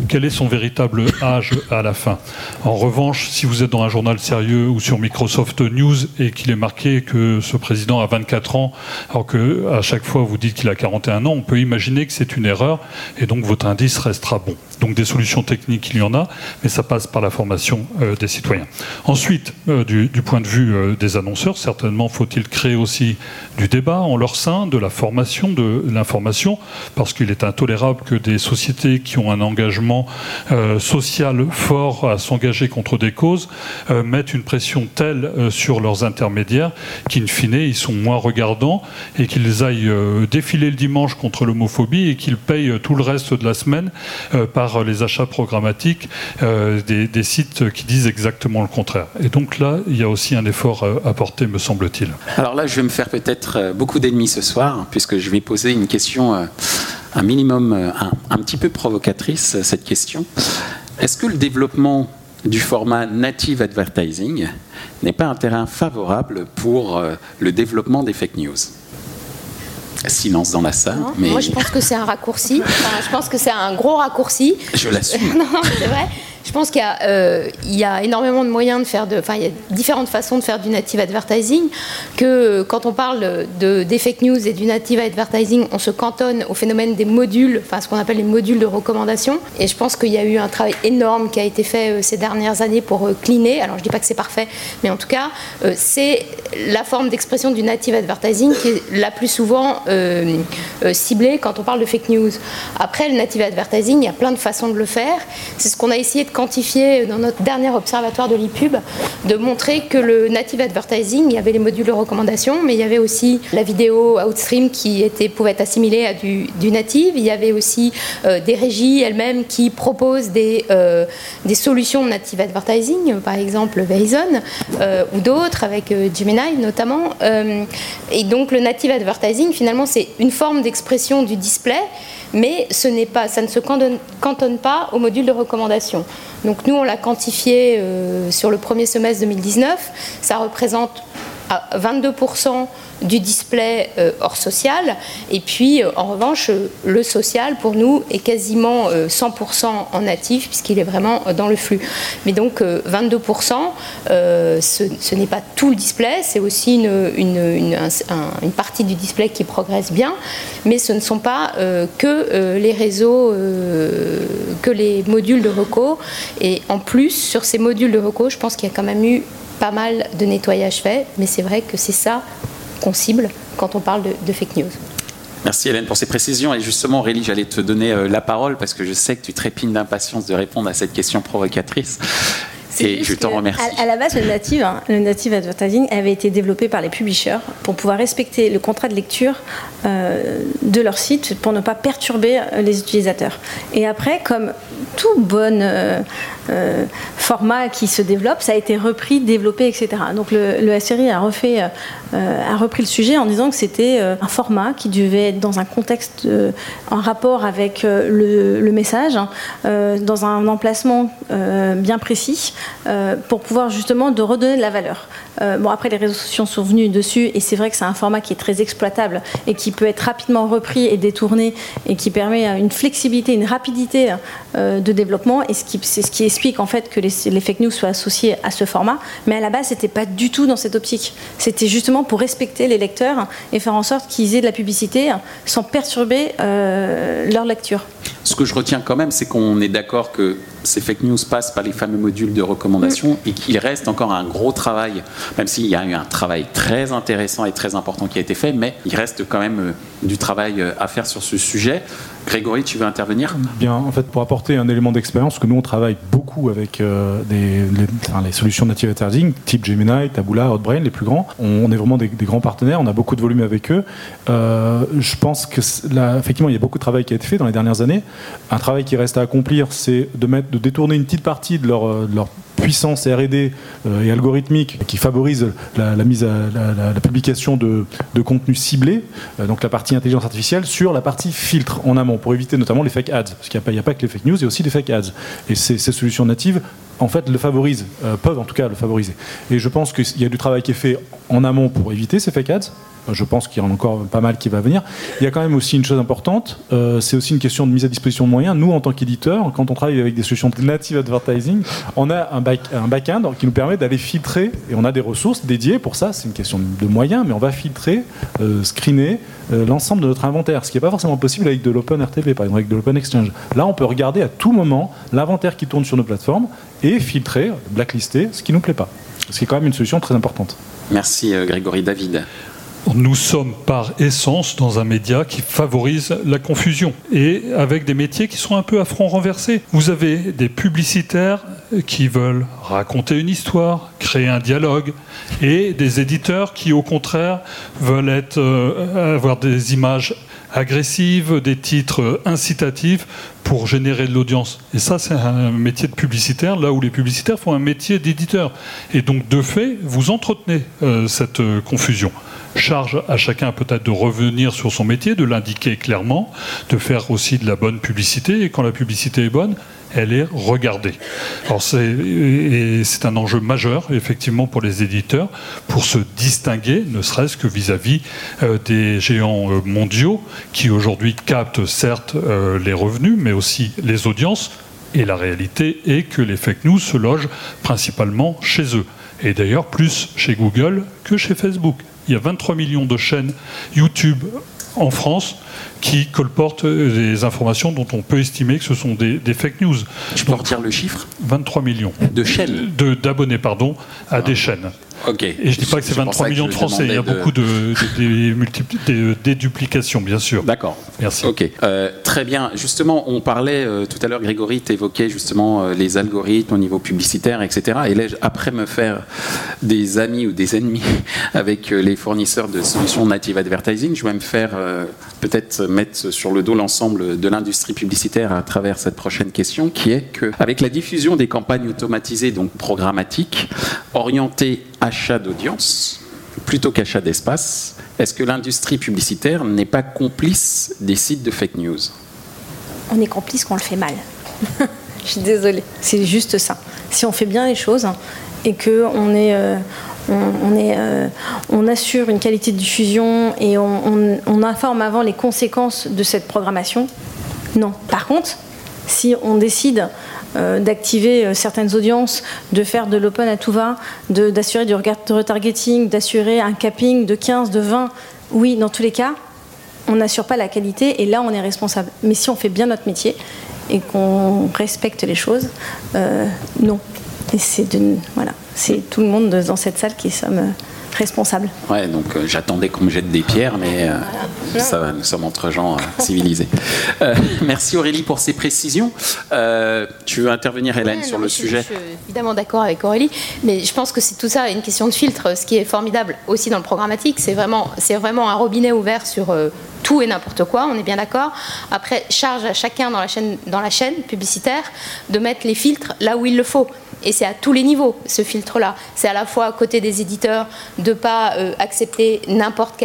quel est son véritable âge à la fin? En revanche, si vous êtes dans un journal sérieux ou sur Microsoft News et qu'il est marqué que ce président a 24 ans, alors que à chaque fois vous dites qu'il a 41 ans, on peut imaginer que c'est une erreur et donc votre indice restera bon. Donc des solutions techniques, il y en a, mais ça passe par la formation euh, des citoyens. Ensuite, euh, du, point de vue euh, des annonceurs, certainement faut-il créer aussi du débat en leur sein, de la formation, de l'information, parce qu'il est intolérable que des sociétés qui ont un engagement social fort à s'engager contre des causes mettent une pression telle sur leurs intermédiaires qu'in fine, ils sont moins regardants et qu'ils aillent défiler le dimanche contre l'homophobie et qu'ils payent tout le reste de la semaine par les achats programmatiques euh, des, sites qui disent exactement le contraire. Et donc là, il y a aussi un effort euh, à porter, me semble-t-il. Alors là, je vais me faire peut-être euh, beaucoup d'ennemis ce soir, puisque je vais poser une question un minimum, un, petit peu provocatrice, cette question. Est-ce que le développement du format native advertising n'est pas un terrain favorable pour euh, le développement des fake news? Silence dans la salle. mais... Moi, je pense que c'est un raccourci. je pense que c'est un gros raccourci. Je l'assume. non, c'est vrai. Je pense qu'il y, euh, y, a énormément de moyens de faire, enfin, il y a différentes façons de faire du native advertising. Que quand on parle de, des fake news et du native advertising, on se cantonne au phénomène des modules, enfin ce qu'on appelle les modules de recommandation. Et je pense qu'il y a eu un travail énorme qui a été fait euh, ces dernières années pour euh, cleaner. Alors je dis pas que c'est parfait, mais en tout cas, c'est la forme d'expression du native advertising qui est la plus souvent ciblée quand on parle de fake news. Après, le native advertising, il y a plein de façons de le faire. C'est ce qu'on a essayé de quantifié dans notre dernier observatoire de l'IPUB, de montrer que le native advertising, il y avait les modules de recommandation, mais il y avait aussi la vidéo outstream qui était, pouvait être assimilée à du, native. Il y avait aussi euh, des régies elles-mêmes qui proposent des, euh, solutions native advertising, par exemple Verizon euh, ou d'autres, avec Gemini notamment. et donc le native advertising, finalement, c'est une forme d'expression du display mais ce pas, ça ne se cantonne, pas au module de recommandation. Donc nous, on l'a quantifié euh, sur le premier semestre 2019, ça représente à 22% du display euh, hors social. Et puis, euh, en revanche, euh, le social, pour nous, est quasiment 100% en natif, puisqu'il est vraiment dans le flux. Mais donc, 22%, ce, n'est pas tout le display, c'est aussi une, une, partie du display qui progresse bien, mais ce ne sont pas que les réseaux, que les modules de recours. Et en plus, sur ces modules de recours, je pense qu'il y a quand même eu pas mal de nettoyage fait, mais c'est vrai que c'est ça qu'on cible quand on parle de, fake news. Merci Hélène pour ces précisions. Et justement, Aurélie, j'allais te donner euh, la parole parce que je sais que tu trépines d'impatience de répondre à cette question provocatrice. Et je t'en remercie. À, la base, le native, hein, le native advertising avait été développé par les publishers pour pouvoir respecter le contrat de lecture euh, de leur site pour ne pas perturber les utilisateurs. Et après, comme tout bon euh, format qui se développe, ça a été repris, développé, etc. Donc le, SRI a, refait, a repris le sujet en disant que c'était un format qui devait être dans un contexte en rapport avec le, message, hein, dans un emplacement bien précis, pour pouvoir justement de redonner de la valeur. Bon, après, les réseaux sociaux sont venus dessus, et c'est vrai que c'est un format qui est très exploitable et qui peut être rapidement repris et détourné et qui permet une flexibilité, une rapidité euh, de développement. Et c'est ce qui explique en fait que les, fake news soient associés à ce format. Mais à la base, c'était pas du tout dans cette optique. C'était justement pour respecter les lecteurs et faire en sorte qu'ils aient de la publicité sans perturber euh, leur lecture. Ce que je retiens quand même, c'est qu'on est d'accord que ces fake news passent par les fameux modules de recommandation mm. et qu'il reste encore un gros travail, même s'il y a eu un travail très intéressant et très important qui a été fait, mais il reste quand même euh, du travail euh, à faire sur ce sujet. Grégory, tu veux intervenir Bien, en fait, pour apporter un élément d'expérience, que nous on travaille beaucoup avec euh, des, les, solutions native advertising, type Gemini, Taboola, Hotbrain, les plus grands. On, est vraiment des, grands partenaires, on a beaucoup de volume avec eux. je pense que là, effectivement, il y a beaucoup de travail qui a été fait dans les dernières années. Un travail qui reste à accomplir, c'est de, mettre, de détourner une petite partie de leur, leur puissance R&D euh, et algorithmique qui favorise la, mise à la, publication de, de contenus ciblés, euh, donc la partie intelligence artificielle, sur la partie filtre en amont, pour éviter notamment les fake ads. Parce qu'il n'y a, pas que les fake news, il y a aussi des fake ads. Et ces, solutions natives en fait, le favorisent, euh, peuvent en tout cas le favoriser. Et je pense qu'il y a du travail qui est fait en amont pour éviter ces fake ads, je pense qu'il y en a encore pas mal qui va venir. Il y a quand même aussi une chose importante, euh, c'est aussi une question de mise à disposition de moyens. Nous, en tant qu'éditeurs, quand on travaille avec des solutions native advertising, on a un back-end qui nous permet d'aller filtrer, et on a des ressources dédiées pour ça, c'est une question de moyens, mais on va filtrer, euh, screener euh, l'ensemble de notre inventaire, ce qui n'est pas forcément possible avec de l'Open RTP, par exemple, avec de l'Open Exchange. Là, on peut regarder à tout moment l'inventaire qui tourne sur nos plateformes et filtrer, blacklister ce qui ne nous plaît pas. Ce qui est quand même une solution très importante. Merci Grégory David nous sommes par essence dans un média qui favorise la confusion et avec des métiers qui sont un peu à front renversé. Vous avez des publicitaires qui veulent raconter une histoire, créer un dialogue et des éditeurs qui au contraire veulent euh, avoir des images agressives, des titres incitatifs pour générer de l'audience. Et ça, c'est un métier de publicitaire, là où les publicitaires font un métier d'éditeur. Et donc, de fait, vous entretenez euh, cette euh, confusion charge à chacun peut-être de revenir sur son métier, de l'indiquer clairement, de faire aussi de la bonne publicité. Et quand la publicité est bonne, elle est regardée. Alors c'est un enjeu majeur, effectivement, pour les éditeurs, pour se distinguer, ne serait-ce que vis-à-vis euh, des géants euh, mondiaux qui aujourd'hui captent certes euh, les revenus, mais aussi les audiences. Et la réalité est que les fake news se logent principalement chez eux. Et d'ailleurs plus chez Google que chez Facebook. Il y a 23 millions de chaînes YouTube en France qui colportent des informations dont on peut estimer que ce sont des, fake news. Je peux redire le chiffre? 23 millions. De chaînes D'abonnés, pardon, à des chaînes. Et je ne dis pas que c'est 23 millions de Français, il y a beaucoup de, de, déduplications, bien sûr. D'accord. Merci. Ok, euh, très bien. Justement, on parlait euh, tout à l'heure, Grégory évoquait justement euh, les algorithmes au niveau publicitaire, etc. Et là, après me faire des amis ou des ennemis avec les fournisseurs de solutions native advertising, je vais me faire peut-être mettre sur le dos l'ensemble de l'industrie publicitaire à travers cette prochaine question, qui est qu'avec la diffusion des campagnes automatisées, donc programmatiques, orientées achat d'audience plutôt qu'achat d'espace, est-ce que l'industrie publicitaire n'est pas complice des sites de fake news? On est complice quand on le fait mal. Je suis désolée. C'est juste ça. Si on fait bien les choses et que on est, euh, on, est, euh, on assure une qualité de diffusion et on, on informe avant les conséquences de cette programmation, non. Par contre, si on décide euh, d'activer euh, certaines audiences, de faire de l'open à tout va, d'assurer du retargeting, d'assurer un capping de 15, de 20. Oui, dans tous les cas, on n'assure pas la qualité et là, on est responsable. Mais si on fait bien notre métier et qu'on respecte les choses, euh, non. Et c'est voilà, c'est tout le monde dans cette salle qui sommes responsable. Ouais, donc euh, j'attendais qu'on me jette des pierres, mais euh, ça va, nous sommes entre gens euh, civilisés. merci Aurélie pour ces précisions. tu veux intervenir, Hélène, sur le sujet Je suis évidemment d'accord avec Aurélie, mais je pense que c'est tout ça une question de filtre. Ce qui est formidable aussi dans le programmatique, c'est vraiment, c'est vraiment un robinet ouvert sur tout et n'importe quoi, on est bien d'accord. Après, charge à chacun dans la chaîne, publicitaire de mettre les filtres là où il le faut. Et c'est à tous les niveaux, ce filtre-là. C'est à la fois côté des éditeurs de ne pas euh, accepter n'importe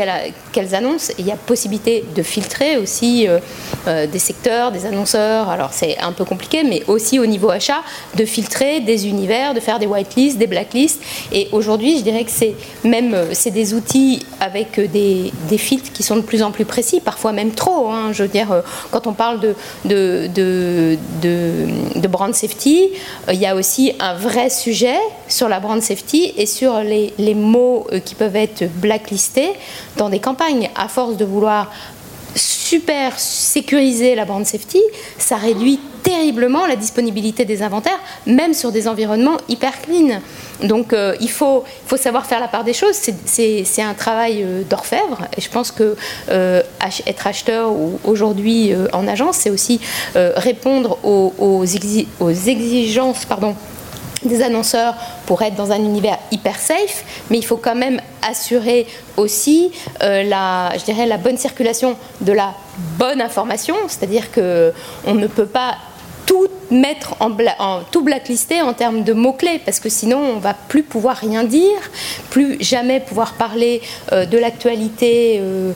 quelles annonces. Il y a possibilité de filtrer aussi euh, euh, des secteurs, des annonceurs. Alors c'est un peu compliqué, mais aussi au niveau achat, de filtrer des univers, de faire des whitelists, des blacklists. Et aujourd'hui, je dirais que c'est même des outils avec des, des, filtres qui sont de plus en plus précis, parfois même trop. Hein. Je veux dire, quand on parle de, brand safety, il y a aussi un un vrai sujet sur la brand safety et sur les, les mots euh, qui peuvent être blacklistés dans des campagnes. À force de vouloir super sécuriser la brand safety, ça réduit terriblement la disponibilité des inventaires, même sur des environnements hyper clean. Donc euh, il, faut, savoir faire la part des choses. C'est un travail euh, d'orfèvre. Et je pense que être acheteur aujourd'hui en agence, c'est aussi répondre aux, aux, aux exigences pardon, des annonceurs pour être dans un univers hyper safe, mais il faut quand même assurer aussi euh, la, la bonne circulation de la bonne information, c'est-à-dire que on ne peut pas tout mettre en, en, tout blacklister en termes de mots-clés, parce que sinon on va plus pouvoir rien dire, plus jamais pouvoir parler euh, de l'actualité, euh,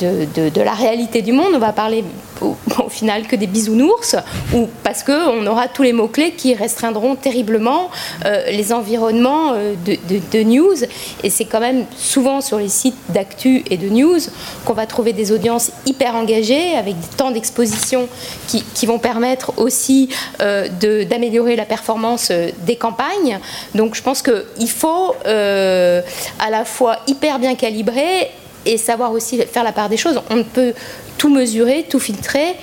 de, de, de, la réalité du monde, on va parler au, final que des bisounours, ou parce qu'on aura tous les mots-clés qui restreindront terriblement euh, les environnements euh, de, news. Et c'est quand même souvent sur les sites d'actu et de news qu'on va trouver des audiences hyper engagées, avec des temps d'exposition qui, qui, vont permettre aussi euh, d'améliorer la performance des campagnes. Donc je pense qu'il faut à la fois hyper bien calibrer et savoir aussi faire la part des choses. On ne peut tout mesurer, tout filtrer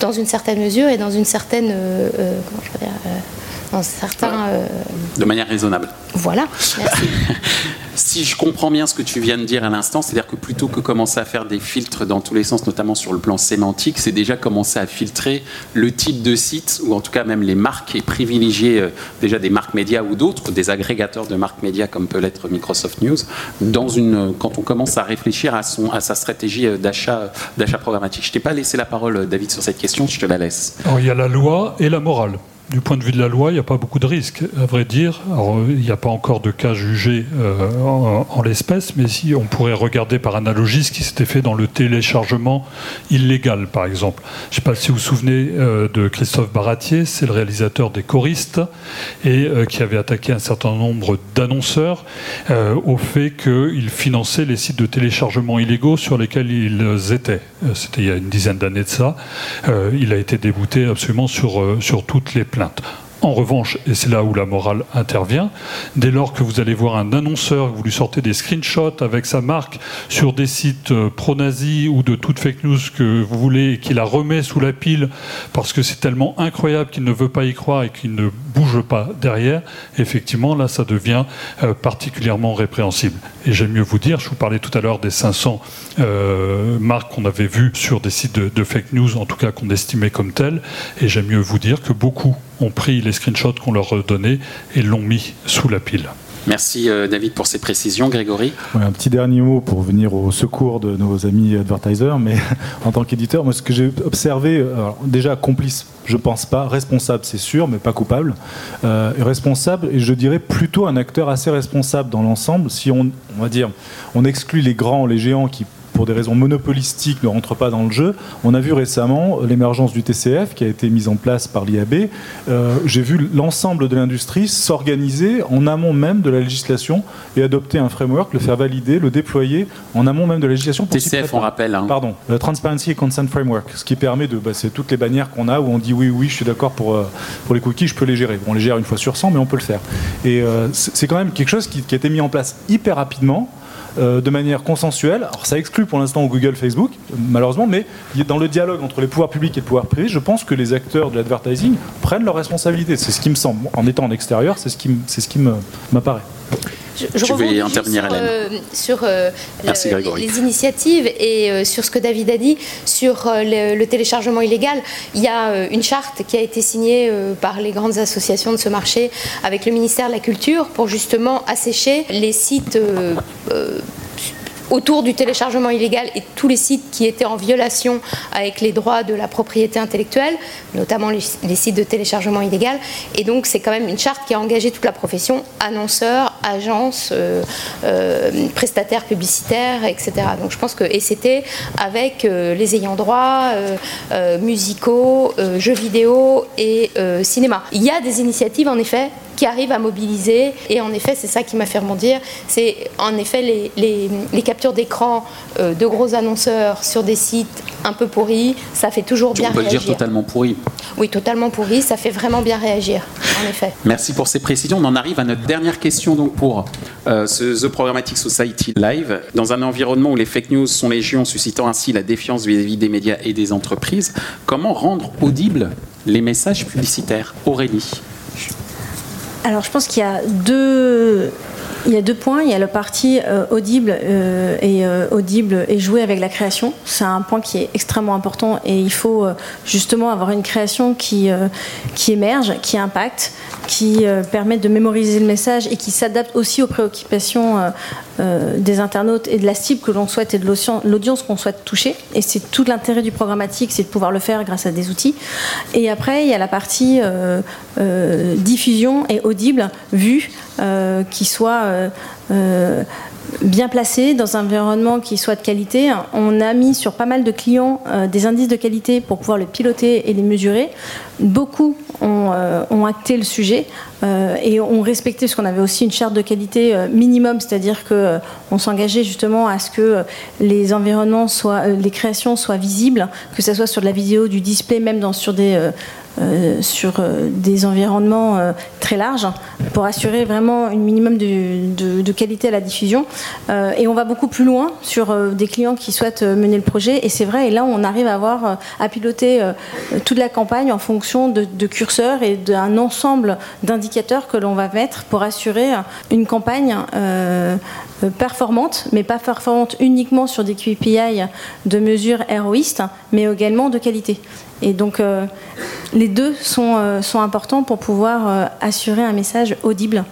dans une certaine mesure et dans une certaine. Euh, euh, comment je dire euh, dans certains. De manière raisonnable. Voilà, merci. Si je comprends bien ce que tu viens de dire à l'instant, c'est-à-dire que plutôt que commencer à faire des filtres dans tous les sens, notamment sur le plan sémantique, c'est déjà commencer à filtrer le type de site, ou en tout cas même les marques, et privilégier euh, déjà des marques médias ou d'autres, des agrégateurs de marques médias comme peut l'être Microsoft News, une, quand on commence à réfléchir à, sa stratégie euh, d'achat, programmatique. Je t'ai pas laissé la parole, David, sur cette question, je te la laisse. il y a la loi et la morale. Du point de vue de la loi, il n'y a pas beaucoup de risques, à vrai dire. il n'y a pas encore de cas jugés euh, en, l'espèce, mais si on pourrait regarder par analogie ce qui s'était fait dans le téléchargement illégal, par exemple. Je ne sais pas si vous vous souvenez euh, de Christophe Baratier, c'est le réalisateur des choristes, et euh, qui avait attaqué un certain nombre d'annonceurs au fait qu'ils finançaient les sites de téléchargement illégaux sur lesquels ils étaient. C'était il y a une dizaine d'années de ça. il a été débouté absolument sur, sur toutes les en revanche, et c'est là où la morale intervient, dès lors que vous allez voir un annonceur, que vous lui sortez des screenshots avec sa marque sur des sites euh, pro-nazis ou de toute fake news que vous voulez et qu'il la remet sous la pile parce que c'est tellement incroyable qu'il ne veut pas y croire et qu'il ne bouge pas derrière, effectivement, là, ça devient euh, particulièrement répréhensible. Et j'aime mieux vous dire, je vous parlais tout à l'heure des 500 euh, marques qu'on avait vues sur des sites de, de fake news, en tout cas qu'on estimait comme telles, et j'aime mieux vous dire que beaucoup ont pris les screenshots qu'on leur donnait et l'ont mis sous la pile. Merci euh, David pour ces précisions. Grégory Un petit dernier mot pour venir au secours de nos amis advertisers, mais en tant qu'éditeur, moi ce que j'ai observé, déjà complice, je pense pas, responsable c'est sûr, mais pas coupable, euh, responsable et je dirais plutôt un acteur assez responsable dans l'ensemble, si on, on va dire, on exclut les grands, les géants qui pour des raisons monopolistiques, ne rentrent pas dans le jeu. On a vu récemment l'émergence du TCF qui a été mise en place par l'IAB. Euh, j'ai vu l'ensemble de l'industrie s'organiser en amont même de la législation et adopter un framework, le faire valider, le déployer en amont même de la législation. TCF, on rappelle. Hein. Pardon, le Transparency and Consent Framework, ce qui permet de. Bah, c'est toutes les bannières qu'on a où on dit oui, oui, je suis d'accord pour, euh, pour les cookies, je peux les gérer. on les gère une fois sur 100, mais on peut le faire. Et euh, c'est quand même quelque chose qui, qui a été mis en place hyper rapidement. Euh, de manière consensuelle. Alors ça exclut pour l'instant Google, Facebook, malheureusement, mais dans le dialogue entre les pouvoirs publics et le pouvoir privé, je pense que les acteurs de l'advertising prennent leurs responsabilités. C'est ce qui me semble. En étant en extérieur, c'est ce qui m'apparaît. Je, je vais intervenir, sur, euh, sur euh, les initiatives et sur ce que David a dit sur le, téléchargement illégal. Il y a une charte qui a été signée par les grandes associations de ce marché avec le ministère de la Culture pour justement assécher les sites autour du téléchargement illégal et tous les sites qui étaient en violation avec les droits de la propriété intellectuelle, notamment les, sites de téléchargement illégal. Et donc c'est quand même une charte qui a engagé toute la profession, annonceurs, agences, euh, euh, prestataires publicitaires, etc. Donc je pense que et c'était avec euh, les ayants droit, musicaux, jeux vidéo et cinéma. Il y a des initiatives en effet qui arrivent à mobiliser. Et en effet, c'est ça qui m'a fait rebondir. C'est en effet les, les, les captures d'écran euh, de gros annonceurs sur des sites un peu pourris. Ça fait toujours bien réagir. On peut le dire totalement pourri. Oui, totalement pourri. Ça fait vraiment bien réagir, en effet. Merci pour ces précisions. On en arrive à notre dernière question donc pour euh, ce The Programmatic Society Live. Dans un environnement où les fake news sont légion, suscitant ainsi la défiance vis-à-vis des médias et des entreprises, comment rendre audibles les messages publicitaires? Aurélie alors je pense qu'il y a deux, points. Il y a la partie euh, audible euh, et euh, audible et jouer avec la création. C'est un point qui est extrêmement important et il faut justement avoir une création qui, qui émerge, qui impacte, qui permet de mémoriser le message et qui s'adapte aussi aux préoccupations des internautes et de la cible que l'on souhaite et de l'audience qu'on souhaite toucher. Et c'est tout l'intérêt du programmatique, c'est de pouvoir le faire grâce à des outils. Et après, il y a la partie diffusion et audible, vue, qui soit euh, euh, bien placé, dans un environnement qui soit de qualité. On a mis sur pas mal de clients euh, des indices de qualité pour pouvoir le piloter et les mesurer. Beaucoup ont, acté le sujet et ont respecté, ce qu'on avait aussi une charte de qualité minimum, c'est-à-dire qu'on on s'engageait justement à ce que les environnements soient, les créations soient visibles, que ce soit sur de la vidéo, du display, même sur des euh, sur euh, des environnements euh, très larges pour assurer vraiment un minimum de, qualité à la diffusion. et on va beaucoup plus loin sur des clients qui souhaitent mener le projet. Et c'est vrai, et là on arrive à avoir à piloter toute la campagne en fonction de, de curseurs et d'un ensemble d'indicateurs que l'on va mettre pour assurer une campagne performante, mais pas performante uniquement sur des KPI de mesures héroïstes, mais également de qualité. Et donc, euh, les deux sont, euh, sont, importants pour pouvoir euh, assurer un message audible.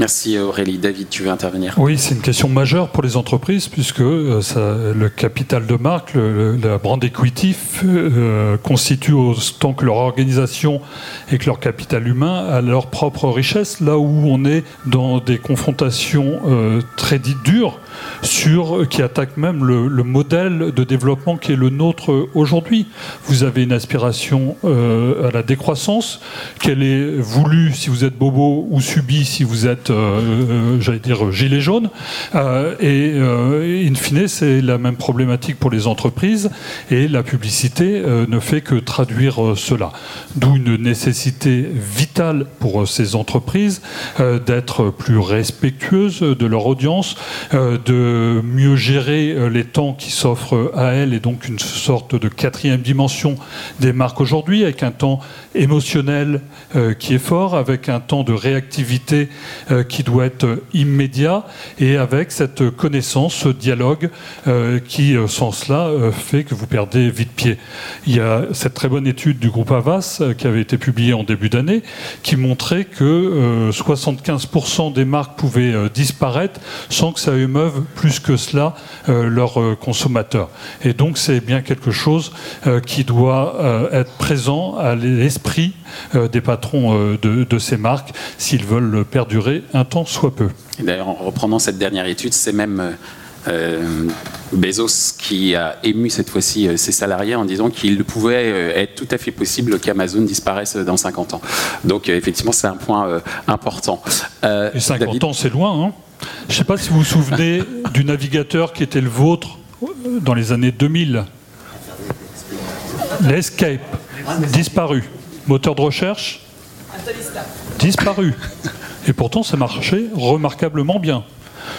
Merci Aurélie. David, tu veux intervenir? Oui, c'est une question majeure pour les entreprises puisque euh, le capital de marque, le, la brand equity euh, constitue autant que leur organisation et que leur capital humain à leur propre richesse, là où on est dans des confrontations euh, très dites dures sur, qui attaquent même le, le, modèle de développement qui est le nôtre aujourd'hui. Vous avez une aspiration euh, à la décroissance, qu'elle est voulue si vous êtes bobo ou subie si vous êtes, euh, euh j'allais dire, gilet jaune. Euh, et euh, in fine, c'est la même problématique pour les entreprises et la publicité ne fait que traduire cela. D'où une nécessité vitale pour ces entreprises d'être plus respectueuses de leur audience, de mieux gérer euh, les temps qui s'offrent à elles et donc une sorte de quatrième dimension des marques aujourd'hui avec un temps émotionnel euh, qui est fort, avec un temps de réactivité euh, qui doit être immédiat et avec cette connaissance, ce dialogue qui, sans cela, fait que vous perdez vite pied. Il y a cette très bonne étude du groupe Avas qui avait été publiée en début d'année qui montrait que 75% des marques pouvaient disparaître sans que ça émeuve plus que cela euh, leurs euh, consommateurs. Et donc c'est bien quelque chose euh, qui doit être présent à l'esprit des patrons de, ces marques s'ils veulent perdurer un temps soit peu. D'ailleurs, en reprenant cette dernière étude, c'est même euh, Bezos qui a ému cette fois-ci ses salariés en disant qu'il pouvait être tout à fait possible qu'Amazon disparaisse dans 50 ans. Donc effectivement, c'est un point important. Euh, Et 50 David... ans, c'est loin, hein je ne sais pas si vous vous souvenez du navigateur qui était le vôtre dans les années 2000. L'Escape, disparu. Moteur de recherche Disparu. Et pourtant, ça marchait remarquablement bien.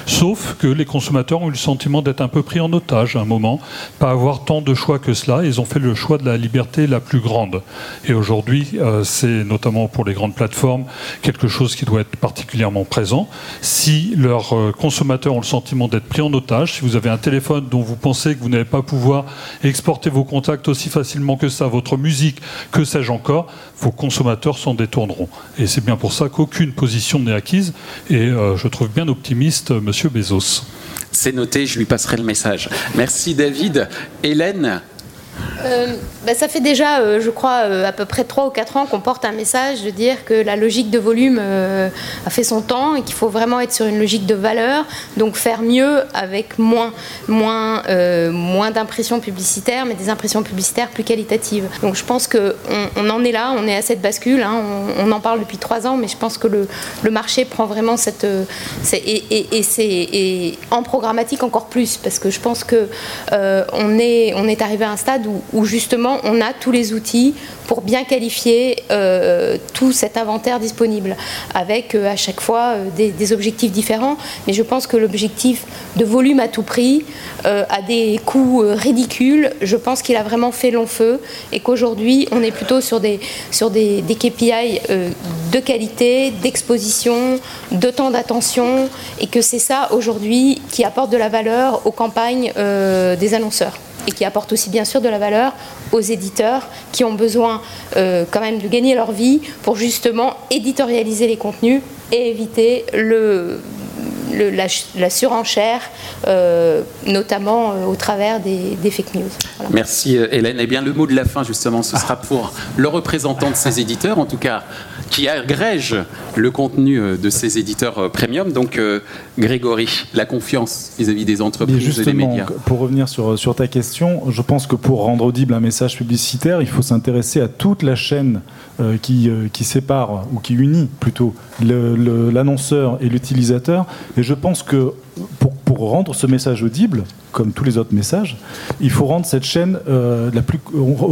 Sauf que les consommateurs ont eu le sentiment d'être un peu pris en otage à un moment, pas avoir tant de choix que cela. Ils ont fait le choix de la liberté la plus grande. Et aujourd'hui, euh, c'est notamment pour les grandes plateformes quelque chose qui doit être particulièrement présent. Si leurs euh, consommateurs ont le sentiment d'être pris en otage, si vous avez un téléphone dont vous pensez que vous n'allez pas pouvoir exporter vos contacts aussi facilement que ça, votre musique, que sais-je encore, vos consommateurs s'en détourneront. Et c'est bien pour ça qu'aucune position n'est acquise. Et euh, je trouve bien optimiste Monsieur Bezos. C'est noté, je lui passerai le message. Merci David. Hélène, bah, ça fait déjà, euh, je crois, euh, à peu près 3 ou 4 ans qu'on porte un message de dire que la logique de volume a fait son temps et qu'il faut vraiment être sur une logique de valeur, donc faire mieux avec moins, moins, moins d'impressions publicitaires, mais des impressions publicitaires plus qualitatives. Donc je pense qu'on on en est là, on est à cette bascule, hein, on, en parle depuis 3 ans, mais je pense que le, marché prend vraiment cette... et, c'est en programmatique encore plus, parce que je pense qu'on on est, on est arrivé à un stade où, justement on a tous les outils pour bien qualifier euh, tout cet inventaire disponible, avec euh, à chaque fois euh, des, objectifs différents. Mais je pense que l'objectif de volume à tout prix, à des coûts ridicules, je pense qu'il a vraiment fait long feu et qu'aujourd'hui on est plutôt sur des, KPI de qualité, d'exposition, de temps d'attention, et que c'est ça aujourd'hui qui apporte de la valeur aux campagnes des annonceurs et qui apporte aussi bien sûr de la valeur aux éditeurs qui ont besoin euh, quand même de gagner leur vie pour justement éditorialiser les contenus et éviter le, la, surenchère, euh, notamment euh, au travers des, fake news. Merci Hélène. Eh bien, le mot de la fin, justement, ce sera pour le représentant de ces éditeurs, en tout cas, qui agrège le contenu euh, de ces éditeurs premium. Donc, euh, Grégory, la confiance vis-à-vis -vis des entreprises et des médias. Pour revenir sur, sur ta question, je pense que pour rendre audible un message publicitaire, il faut s'intéresser à toute la chaîne euh, qui, euh, qui, sépare ou qui unit plutôt l'annonceur et l'utilisateur. Et je pense que pour, rendre ce message audible, comme tous les autres messages, il faut rendre cette chaîne euh, la plus,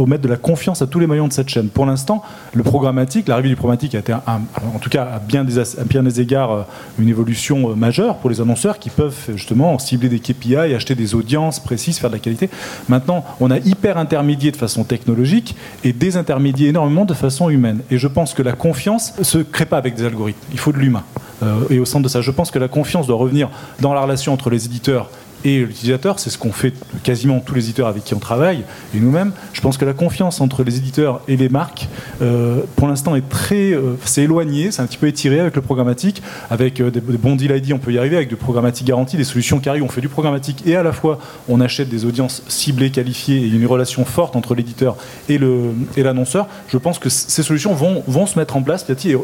mettre de la confiance à tous les maillons de cette chaîne. Pour l'instant, le programmatique, l'arrivée du programmatique a été, en tout cas, à bien des, à bien des égards, une évolution majeure pour les annonceurs qui peuvent justement cibler des KPI, acheter des audiences précises, faire de la qualité. Maintenant, on a hyper intermédié de façon technologique et désintermédié énormément de façon humaine. Et je pense que la confiance se crée pas avec des algorithmes. Il faut de l'humain. Euh, et au centre de ça, je pense que la confiance doit revenir dans la relation entre les éditeurs et l'utilisateur. C'est ce qu'on fait quasiment tous les éditeurs avec qui on travaille et nous-mêmes. Je pense que la confiance entre les éditeurs et les marques, euh, pour l'instant, est très, euh, c'est éloigné, c'est un petit peu étiré avec le programmatique, avec euh, des, bons deal ID, on peut y arriver, avec du programmatique garanti, des solutions qui arrivent, on fait du programmatique et à la fois on achète des audiences ciblées, qualifiées et une relation forte entre l'éditeur et le et l'annonceur. Je pense que ces solutions vont, vont se mettre en place et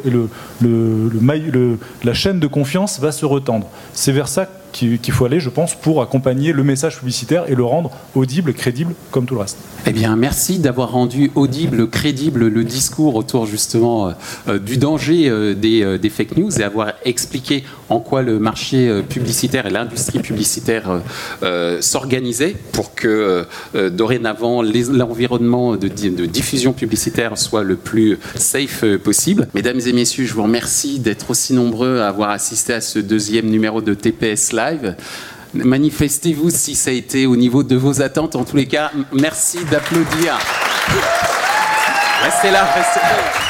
la chaîne de confiance va se retendre. C'est vers ça qu'il faut aller, je pense, pour accompagner le message publicitaire et le rendre audible, crédible, comme tout le reste. Eh bien, merci d'avoir rendu audible, crédible le discours autour justement euh, euh, du danger euh, des, fake news et avoir expliqué en quoi le marché publicitaire et l'industrie publicitaire s'organisaient pour que dorénavant l'environnement de, de, diffusion publicitaire soit le plus safe possible. Mesdames et messieurs, je vous remercie d'être aussi nombreux à avoir assisté à ce deuxième numéro de TPS Live. Manifestez-vous si ça a été au niveau de vos attentes. En tous les cas, merci d'applaudir. Restez là, restez là.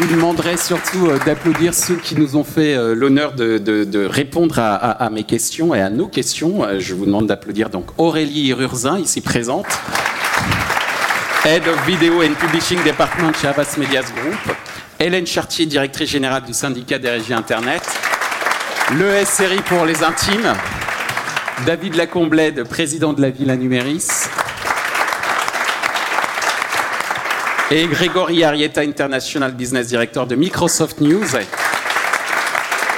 Je vous demanderai surtout euh, d'applaudir ceux qui nous ont fait euh, l'honneur de, répondre à, mes questions et à nos questions. Euh, je vous demande d'applaudir donc Aurélie Rurzin, ici présente, Head of Video and Publishing Department chez Avas Medias Group. Hélène Chartier, directrice générale du syndicat des régies Internet. Le SRI pour les intimes. David Lacomblède, président de la Villa Numéris. Et Grégory Arietta, International Business Director de Microsoft News.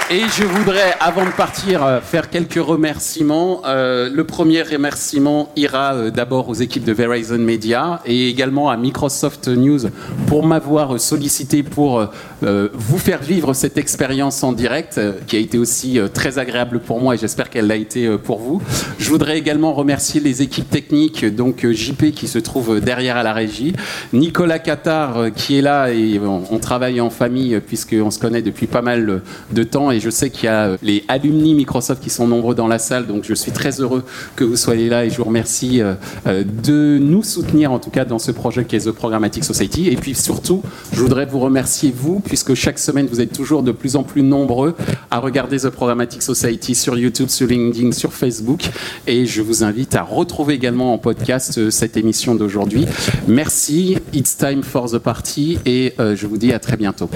Et je voudrais, avant de partir, euh, faire quelques remerciements. Euh, le premier remerciement ira euh, d'abord aux équipes de Verizon Media et également à Microsoft News pour m'avoir sollicité pour vous faire vivre cette expérience en direct qui a été aussi très agréable pour moi et j'espère qu'elle l'a été pour vous. Je voudrais également remercier les équipes techniques, donc JP qui se trouve derrière à la régie, Nicolas Qatar qui est là et on, on travaille en famille puisqu'on se connaît depuis pas mal de temps et je sais qu'il y a euh, les alumni Microsoft qui sont nombreux dans la salle, donc je suis très heureux que vous soyez là et je vous remercie euh, euh, de nous soutenir en tout cas dans ce projet qui est The Programmatic Society. Et puis surtout, je voudrais vous remercier vous, puisque chaque semaine vous êtes toujours de plus en plus nombreux à regarder The Programmatic Society sur YouTube, sur LinkedIn, sur Facebook. Et je vous invite à retrouver également en podcast cette émission d'aujourd'hui. Merci, it's time for the party et je vous dis à très bientôt.